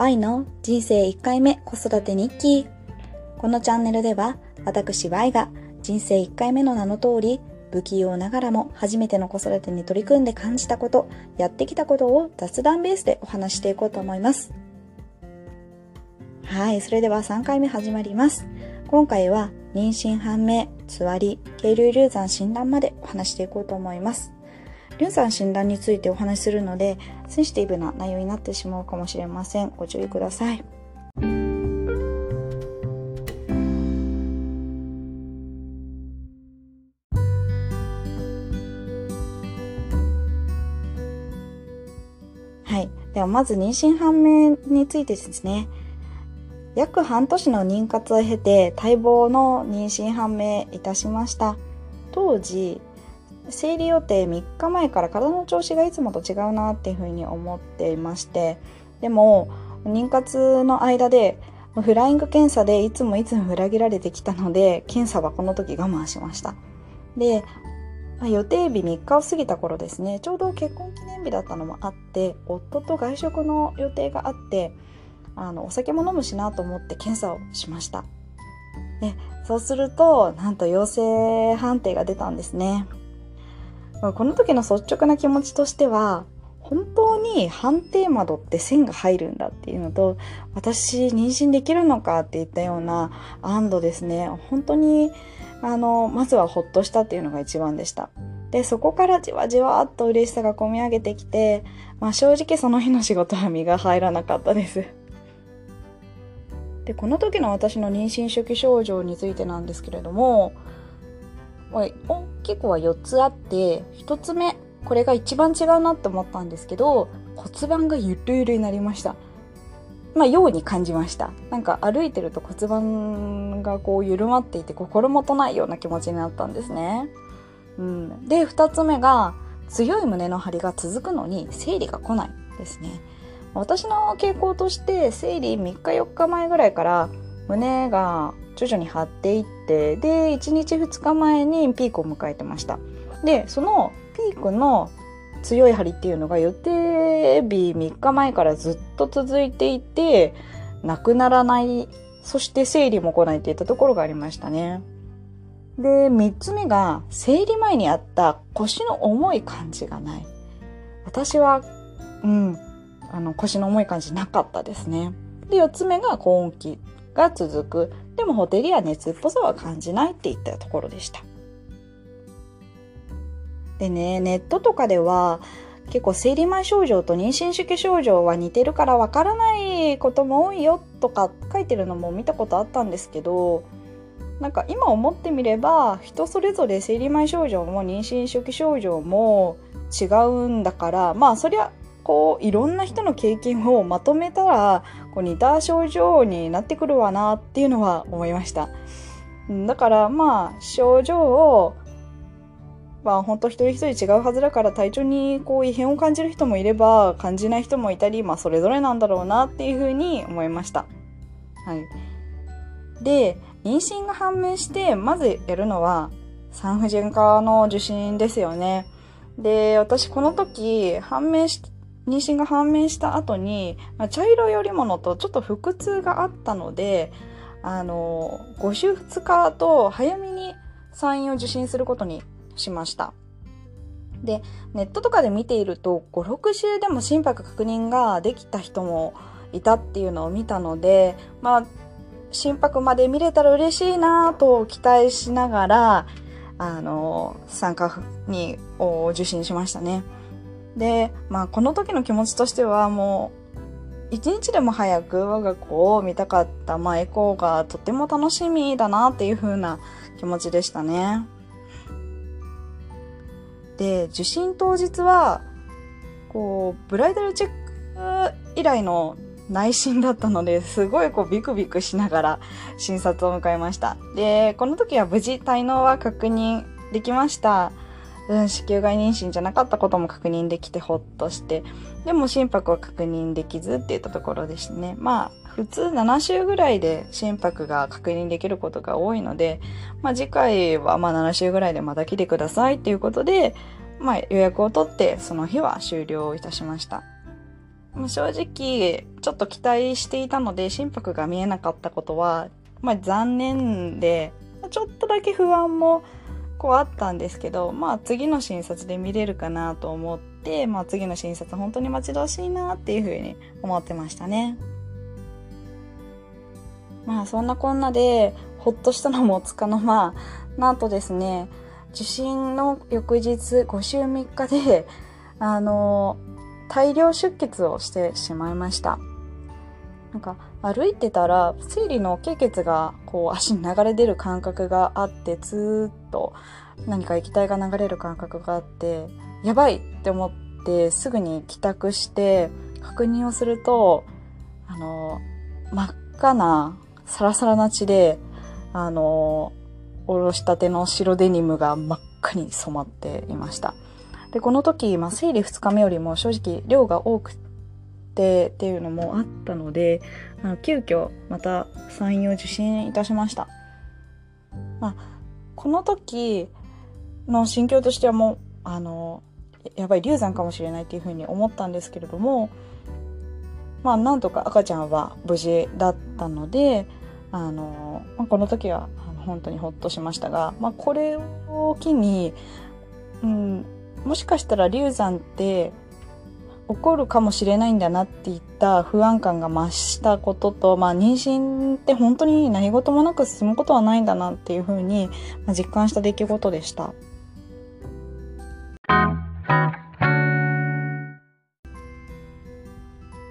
Y の人生1回目子育て日記。このチャンネルでは私 Y が人生1回目の名の通り不器用ながらも初めての子育てに取り組んで感じたこと、やってきたことを雑談ベースでお話していこうと思います。はい、それでは3回目始まります。今回は妊娠判明、つわり、渓流流産診断までお話していこうと思います。流産診断についてお話しするので、センシティブな内容になってしまうかもしれません。ご注意ください。はい。ではまず妊娠判明についてですね。約半年の妊活を経て待望の妊娠判明いたしました。当時、生理予定3日前から体の調子がいつもと違うなっていうふうに思っていましてでも妊活の間でフライング検査でいつもいつも裏切られてきたので検査はこの時我慢しました。で予定日3日を過ぎた頃ですねちょうど結婚記念日だったのもあって夫と外食の予定があってあのお酒も飲むしなと思って検査をしました。でそうするとなんと陽性判定が出たんですね。この時の率直な気持ちとしては本当に判定窓って線が入るんだっていうのと私妊娠できるのかっていったような安堵ですね。本当にあのまずはほっとしたっていうのが一番でした。でそこからじわじわっと嬉しさがこみ上げてきて、まあ、正直その日の仕事は身が入らなかったです。でこの時の私の妊娠初期症状についてなんですけれども大きくは4つあって1つ目これが一番違うなって思ったんですけど骨盤がゆるゆるになりました。まあように感じました。なんか歩いてると骨盤がこう緩まっていて心もとないような気持ちになったんですね、うん、で2つ目が強い胸の張りが続くのに生理が来ないですね。私の傾向として生理3日4日前ぐらいから胸が徐々に張っていってで1日2日前にピークを迎えてました。でそのピークの強い張りっていうのが予定日3日前からずっと続いていてなくならないそして生理も来ないっていったところがありましたね。で3つ目が生理前にあった腰の重い感じがない。私はうんあの腰の重い感じなかったですね。で4つ目が高温期が続く。もホテルや熱っぽさは感じないっていったところでした。でね、ネットとかでは結構生理前症状と妊娠初期症状は似てるからわからないことも多いよとか書いてるのも見たことあったんですけどなんか今思ってみれば人それぞれ生理前症状も妊娠初期症状も違うんだからまあそりゃこういろんな人の経験をまとめたらこう似た症状になってくるわなっていうのは思いました。だからまあ症状をまあ本当一人一人違うはずだから体調にこう異変を感じる人もいれば感じない人もいたりまあそれぞれなんだろうなっていうふうに思いました。はい。で妊娠が判明してまずやるのは産婦人科の受診ですよね。で私この時判明して妊娠が判明した後に、まあ、茶色い織物とちょっと腹痛があったので、あの、5週2日と早めに産院を受診することにしました。で、ネットとかで見ていると、5、6週でも心拍確認ができた人もいたっていうのを見たので、まあ、心拍まで見れたら嬉しいなと期待しながら、あの、産科に受診しましたね。で、まあ、この時の気持ちとしてはもう、一日でも早く我が子を見たかった、まあ、エコーがとても楽しみだなっていう風な気持ちでしたね。で、受診当日は、こう、ブライダルチェック以来の内診だったので、すごいこうビクビクしながら診察を迎えました。で、この時は無事体能は確認できました。うん、子宮外妊娠じゃなかったことも確認できてほっとして、でも心拍は確認できずって言ったところですね。まあ、普通7週ぐらいで心拍が確認できることが多いので、まあ次回はまあ7週ぐらいでまた来てくださいっていうことで、まあ予約を取ってその日は終了いたしました。正直、ちょっと期待していたので、心拍が見えなかったことは、まあ残念で、ちょっとだけ不安もこうあったんですけど、まあ次の診察で見れるかなと思って、まあ次の診察本当に待ち遠しいなっていうふうに思ってましたね。まあそんなこんなで、ほっとしたのもつかの間、なんとですね、受診の翌日5週3日で、あの、大量出血をしてしまいました。なんか歩いてたら生理の経血がこう足に流れ出る感覚があってずっと何か液体が流れる感覚があってやばいって思ってすぐに帰宅して確認をするとあの真っ赤なサラサラな血であのおろしたての白デニムが真っ赤に染まっていました。で、この時、まあ、生理2日目よりも正直量が多くてっていうのもあったので、あの急遽また産院を受診いたしました。まあ、この時の心境としてはもう、あの、やばい流産かもしれないっていうふうに思ったんですけれども、まあ、なんとか赤ちゃんは無事だったので、あの、まあ、この時は本当にほっとしましたが、まあ、これを機に、うん、もしかしたら流産って起こるかもしれないんだなっていった不安感が増したことと、まあ、妊娠って本当に何事もなく進むことはないんだなっていうふうに実感した出来事でした。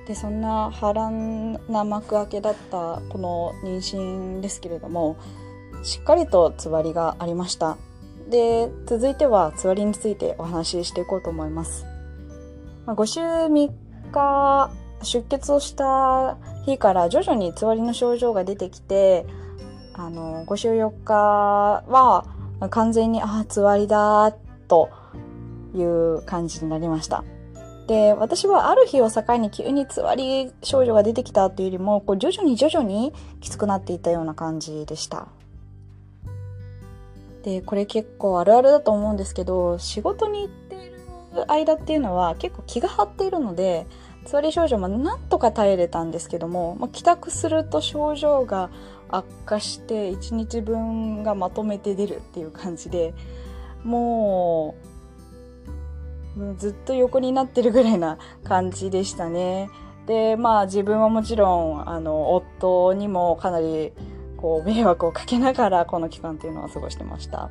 でそんな波乱な幕開けだったこの妊娠ですけれどもしっかりとつわりがありました。で、続いてはつわりについてお話ししていこうと思います。まあ、5週3日出血をした日から徐々につわりの症状が出てきて、あの、5週4日は完全に、ああ、つわりだ、という感じになりました。で、私はある日を境に急につわり症状が出てきたっていうよりも、こう徐々に徐々にきつくなっていたような感じでした。で、これ結構あるあるだと思うんですけど、仕事に行って間っていうのは結構気が張っているので、つわり症状もなんとか耐えれたんですけども、まあ、帰宅すると症状が悪化して1日分がまとめて出るっていう感じで、もう、ずっと横になってるぐらいな感じでしたね。で、まあ自分はもちろん、あの、夫にもかなりこう、迷惑をかけながら、この期間っていうのは過ごしてました。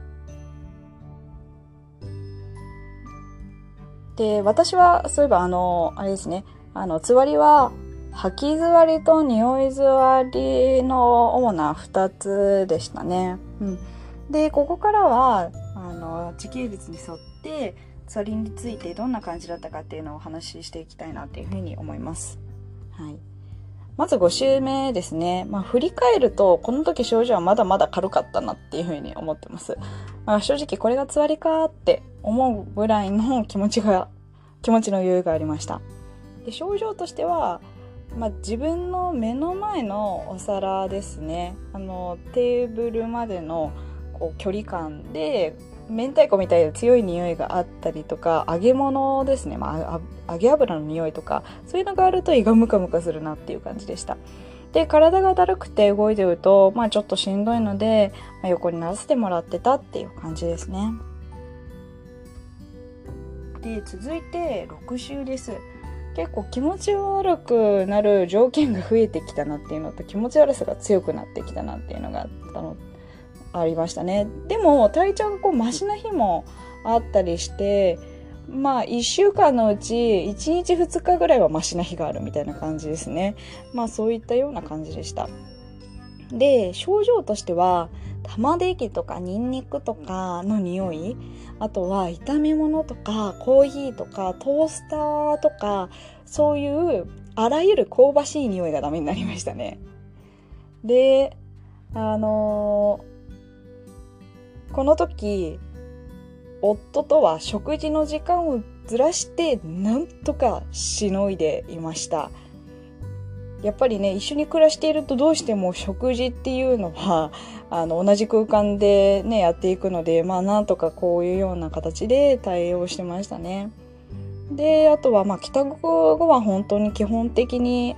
で、私は、そういえば、あの、あれですね、あの、つわりは、吐き座りと匂い座りの主な2つでしたね。うん。で、ここからは、あの、時系列に沿って、つわりについてどんな感じだったかっていうのをお話ししていきたいなっていうふうに思います。はい。まず5週目ですね。まあ、振り返ると、この時症状はまだまだ軽かったなっていうふうに思ってます。まあ、正直これがつわりかって思うぐらいの気持ちが、気持ちの余裕がありました。で症状としては、まあ、自分の目の前のお皿ですね。あの、テーブルまでのこう距離感で、明太子みたいな強い匂いがあったりとか、揚げ物ですね。まあ、揚げ油の匂いとか、そういうのがあると胃がムカムカするなっていう感じでした。で、体がだるくて動いてると、まあちょっとしんどいので、まあ、横にならせてもらってたっていう感じですね。で、続いて6週です。結構気持ち悪くなる条件が増えてきたなっていうのと気持ち悪さが強くなってきたなっていうのがあったのありましたね。でも体調がこうマシな日もあったりして、まあ1週間のうち1日2日ぐらいはマシな日があるみたいな感じですね。まあそういったような感じでした。で、症状としては、玉ねぎとかニンニクとかの匂い、あとは炒め物とかコーヒーとかトースターとか、そういうあらゆる香ばしい匂いがダメになりましたね。で、あのこの時、夫とは食事の時間をずらしてなんとかしのいでいました。やっぱりね、一緒に暮らしているとどうしても食事っていうのは、あの、同じ空間でね、やっていくので、まあなんとかこういうような形で対応してましたね。で、あとはまあ帰宅後は本当に基本的に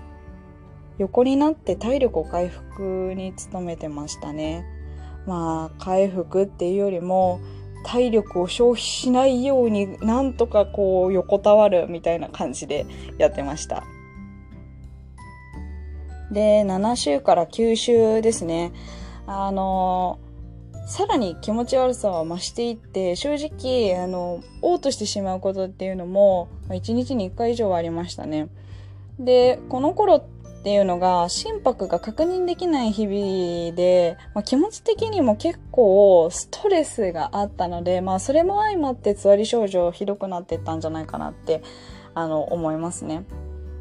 横になって体力を回復に努めてましたね。まあ回復っていうよりも体力を消費しないようになんとかこう横たわるみたいな感じでやってました。で、7週から9週ですね。あのさらに気持ち悪さは増していって、正直、あの、嘔吐してしまうことっていうのも、1日に1回以上はありましたね。で、この頃っっていうのが、心拍が確認できない日々で、まあ、気持ち的にも結構ストレスがあったので、まあ、それも相まってつわり症状ひどくなってったんじゃないかなって、あの、思いますね。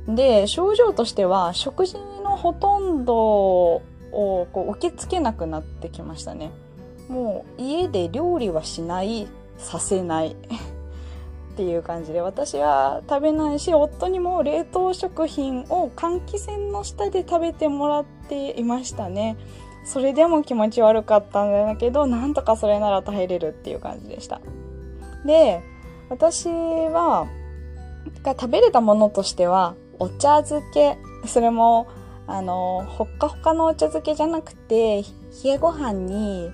で、症状としては、食事のほとんどをこう受け付けなくなってきましたね。もう家で料理はしないさせないっていう感じで私は食べないし夫にも冷凍食品を換気扇の下で食べてもらっていましたね。それでも気持ち悪かったんだけどなんとかそれなら耐えれるっていう感じでした。で私はが食べれたものとしてはお茶漬けそれもあのほっかほかのお茶漬けじゃなくて冷えご飯に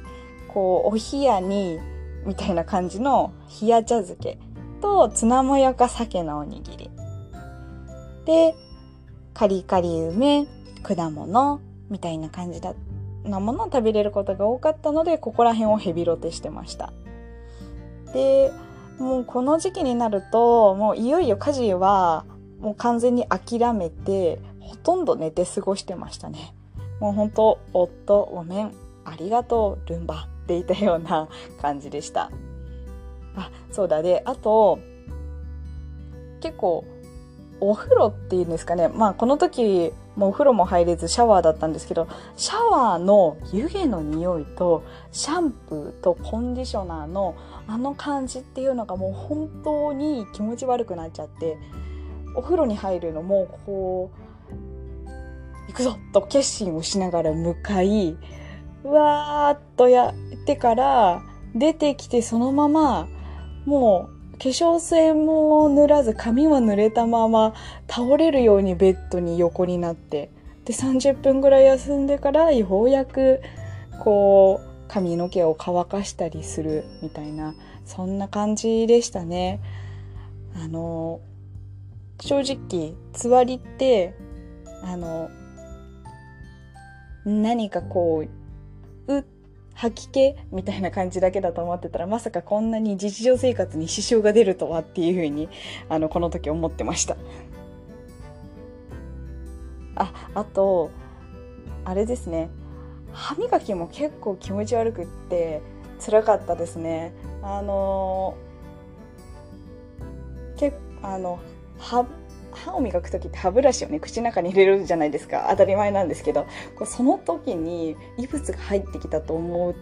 こう、お冷やに、みたいな感じの冷や茶漬け。と、ツナマヨか鮭のおにぎり。で、カリカリ梅、果物、みたいな感じだ、なものを食べれることが多かったので、ここら辺をヘビロテしてました。で、もうこの時期になると、もういよいよ家事は、もう完全に諦めて、ほとんど寝て過ごしてましたね。もうほんと、夫、ごめん、ありがとう、ルンバっていたような感じでした。あ、そうだ。で、あと、結構、お風呂っていうんですかね。まあ、この時、もうお風呂も入れずシャワーだったんですけど、シャワーの湯気の匂いと、シャンプーとコンディショナーのあの感じっていうのがもう本当に気持ち悪くなっちゃって、お風呂に入るのも、こう、行くぞと決心をしながら向かい、うわーっとやってから出てきてそのままもう化粧水も塗らず髪は濡れたまま倒れるようにベッドに横になってで30分ぐらい休んでからようやくこう髪の毛を乾かしたりするみたいなそんな感じでしたね。あの正直つわりってあの何かこう、吐き気みたいな感じだけだと思ってたら、まさかこんなに日常生活に支障が出るとはっていうふうに、あの、この時思ってました。あ、あと、あれですね。歯磨きも結構気持ち悪くって辛かったですね。あのけあの歯歯を磨く時って歯ブラシをね口の中に入れるじゃないですか当たり前なんですけどこうその時に異物が入ってきたと思う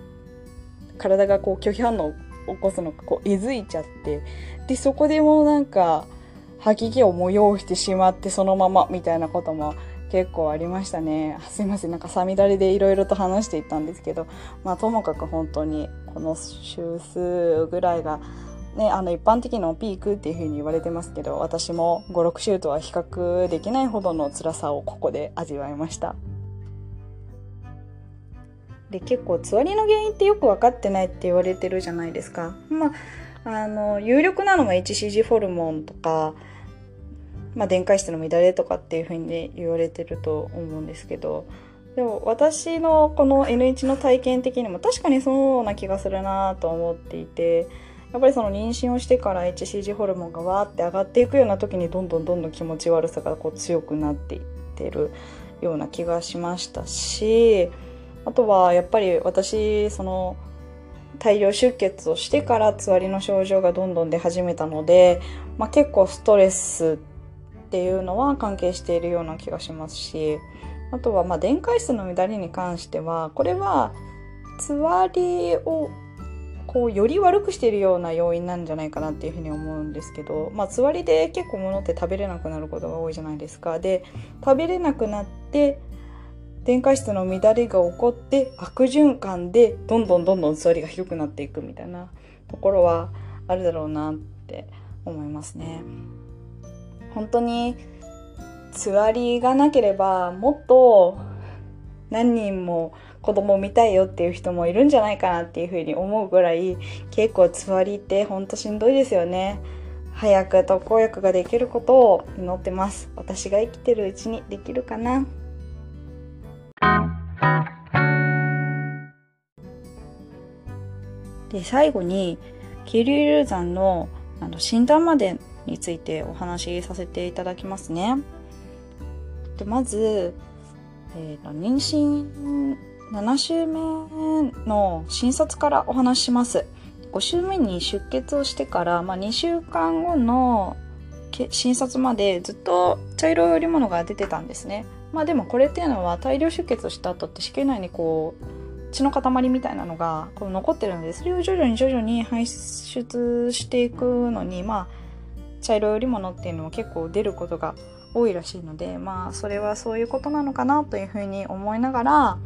体がこう拒否反応を起こすのかこうえずいちゃってでそこでもうなんか吐き気を催してしまってそのままみたいなことも結構ありましたね。すいません。なんかさみだれでいろいろと話していったんですけど、まあともかく本当にこの週数ぐらいがね、あの一般的なピークっていう風に言われてますけど私も56週とは比較できないほどの辛さをここで味わいました。で結構つわりの原因ってよく分かってないって言われてるじゃないですか。まああの有力なのも HCG ホルモンとかまあ、電解質の乱れとかっていう風に言われてると思うんですけどでも私のこの N1 の体験的にも確かにそうな気がするなと思っていてやっぱりその妊娠をしてから HCG ホルモンがわーって上がっていくような時にどんどんどんどん気持ち悪さがこう強くなっていってるような気がしましたしあとはやっぱり私その大量出血をしてからつわりの症状がどんどん出始めたので、まあ、結構ストレスっていうのは関係しているような気がしますしあとはまあ電解質の乱れに関してはこれはつわりをこうより悪くしているような要因なんじゃないかなっていうふうに思うんですけど、まあ、つわりで結構物って食べれなくなることが多いじゃないですか。で食べれなくなって電解質の乱れが起こって悪循環でどんどんどんどんつわりがひどくなっていくみたいなところはあるだろうなって思いますね。本当につわりがなければもっと何人も子供を見たいよっていう人もいるんじゃないかなっていうふうに思うぐらい結構つわりってほんとしんどいですよね。早く特効薬ができることを祈ってます。私が生きてるうちにできるかな。で最後に桐生流産のあの診断までについてお話しさせていただきますね。でまず、えーと、妊娠7週目の診察からお話しします。5週目に出血をしてから、まあ、2週間後の診察までずっと茶色い織物が出てたんですね。まあでもこれっていうのは大量出血をした後って子宮内にこう血の塊みたいなのがこう残ってるのでそれを徐々に徐々に排出していくのにまあ茶色い織物っていうのは結構出ることが多いらしいのでまあそれはそういうことなのかなというふうに思いながら、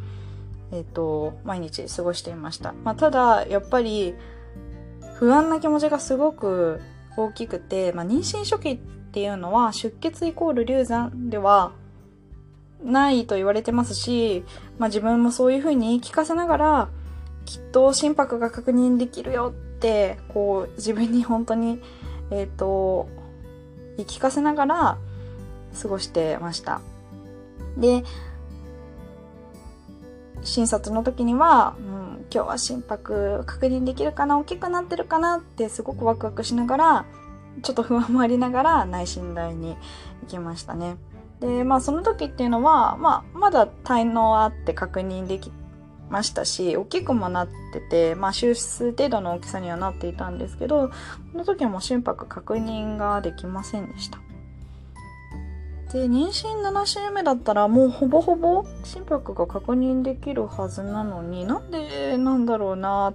えーと、毎日過ごしていました、まあ、ただやっぱり不安な気持ちがすごく大きくて、まあ、妊娠初期っていうのは出血イコール流産ではないと言われてますし、まあ、自分もそういうふうに言い聞かせながらきっと心拍が確認できるよってこう自分に本当にえっ、ー、と言い聞かせながら過ごしてました。で診察の時には、うん、今日は心拍確認できるかな大きくなってるかなってすごくワクワクしながらちょっと不安もありながら内診台に行きましたね。で、まあその時っていうのは、まあまだ体能あって確認できましたし、大きくもなってて、まあ手術程度の大きさにはなっていたんですけど、この時はもう心拍確認ができませんでした。で、妊娠7週目だったらもうほぼほぼ心拍が確認できるはずなのになんでなんだろうなっ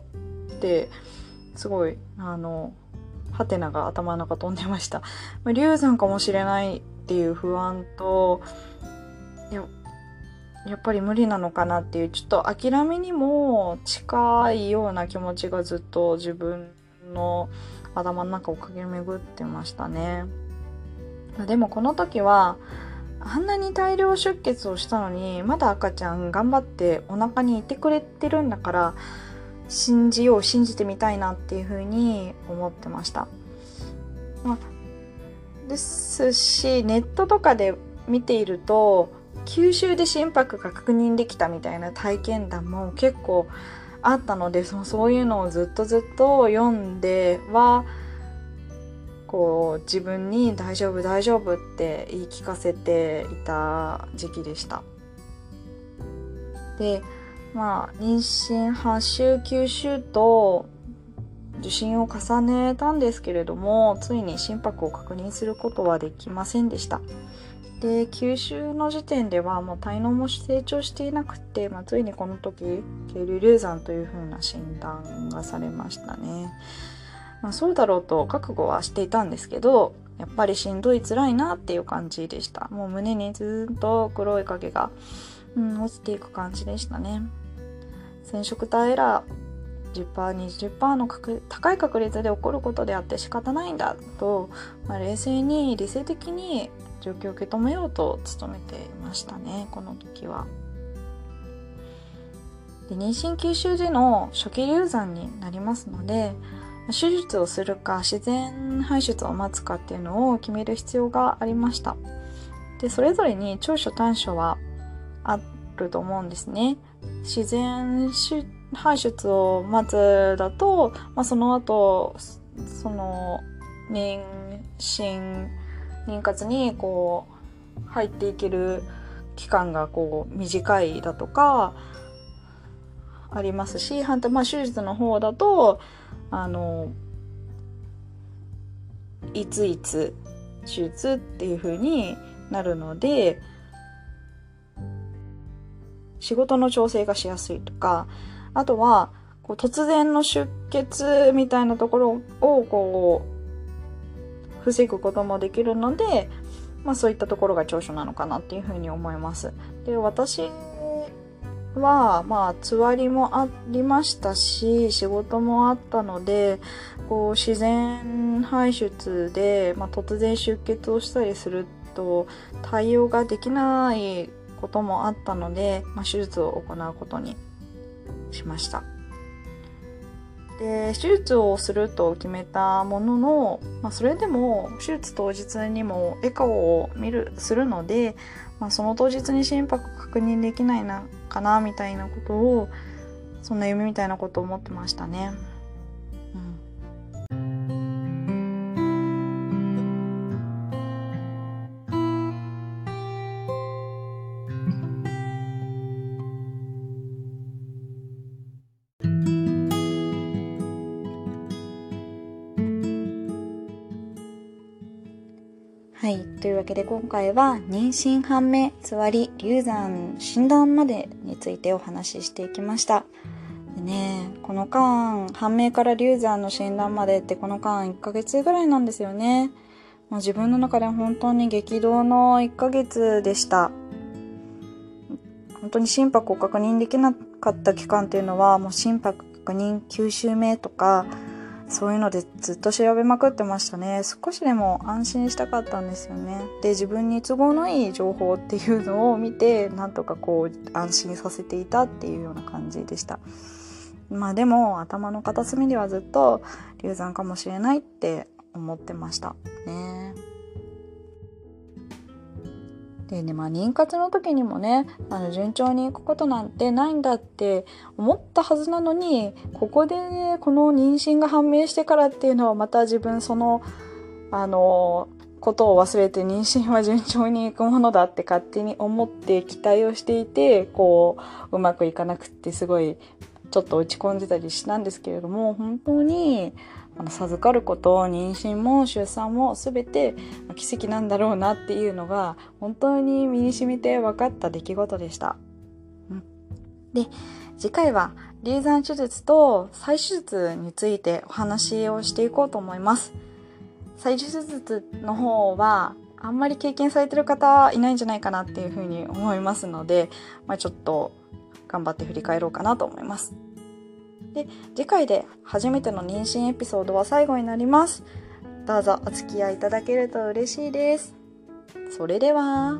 て、すごい、あの、ハテナが頭の中飛んでました。まあ、流産かもしれないっていう不安とややっぱり無理なのかなっていうちょっと諦めにも近いような気持ちがずっと自分の頭の中を駆け巡ってましたね。でもこの時はあんなに大量出血をしたのにまだ赤ちゃん頑張ってお腹にいてくれてるんだから信じよう信じてみたいなっていうふうに思ってました。まあ、ですしネットとかで見ていると吸収で心拍が確認できたみたいな体験談も結構あったのでそそういうのをずっとずっと読んではこう自分に「大丈夫大丈夫」って言い聞かせていた時期でした。でまあ妊娠8週9週と受診を重ねたんですけれどもついに心拍を確認することはできませんでしたで九州の時点ではもう体能も成長していなくて、まあ、ついにこの時渓流流産というふうな診断がされましたね、まあ、そうだろうと覚悟はしていたんですけどやっぱりしんどい辛いなっていう感じでしたもう胸にずっと黒い影が、うん、落ちていく感じでしたね染色体エラー 10%20% の高い確率で起こることであって仕方ないんだと、まあ、冷静に理性的に状況を受け止めようと努めていましたねこの時は。で妊娠吸収時の初期流産になりますので手術をするか自然排出を待つかっていうのを決める必要がありました。でそれぞれに長所短所はあると思うんですね。自然排出を待つだと、まあ、その後その妊娠妊活にこう入っていける期間がこう短いだとかありますし反対、まあ、手術の方だとあのいついつ手術っていう風になるので仕事の調整がしやすいとかあとは、こう突然の出血みたいなところをこう防ぐこともできるので、まあそういったところが長所なのかなっていうふうに思います。で、私は、まあ、つわりもありましたし、仕事もあったので、こう、自然排出で、まあ、突然出血をしたりすると、対応ができないこともあったので、まあ、手術を行うことにしました。で手術をすると決めたものの、まあ、それでも手術当日にもエコーを見るするので、まあ、その当日に心拍確認できないなかなみたいなことをそんな夢みたいなことを思ってましたね。はい。というわけで今回は妊娠判明、つわり、流産、診断までについてお話ししていきました。でね、この間、判明から流産の診断までってこの間1ヶ月ぐらいなんですよね。もう自分の中で本当に激動の1ヶ月でした。本当に心拍を確認できなかった期間っていうのは、もう心拍確認9週目とか、そういうのでずっと調べまくってましたね。少しでも安心したかったんですよね。で自分に都合のいい情報っていうのを見てなんとかこう安心させていたっていうような感じでした。まあでも頭の片隅ではずっと流産かもしれないって思ってましたね。でね、まあ、妊活の時にもね、あの、順調にいくことなんてないんだって思ったはずなのに、ここで、ね、この妊娠が判明してからっていうのはまた自分その、あの、ことを忘れて妊娠は順調にいくものだって勝手に思って期待をしていて、こう、うまくいかなくってすごい、ちょっと落ち込んでたりしたんですけれども、本当に、あの授かること妊娠も出産も全て奇跡なんだろうなっていうのが本当に身に染みて分かった出来事でした。うん、で次回は流産手術と再手術についてお話をしていこうと思います。再手術の方はあんまり経験されてる方いないんじゃないかなっていうふうに思いますので、まあ、ちょっと頑張って振り返ろうかなと思います。で次回で初めての妊娠エピソードは最後になります。どうぞお付き合いいただけると嬉しいです。それでは。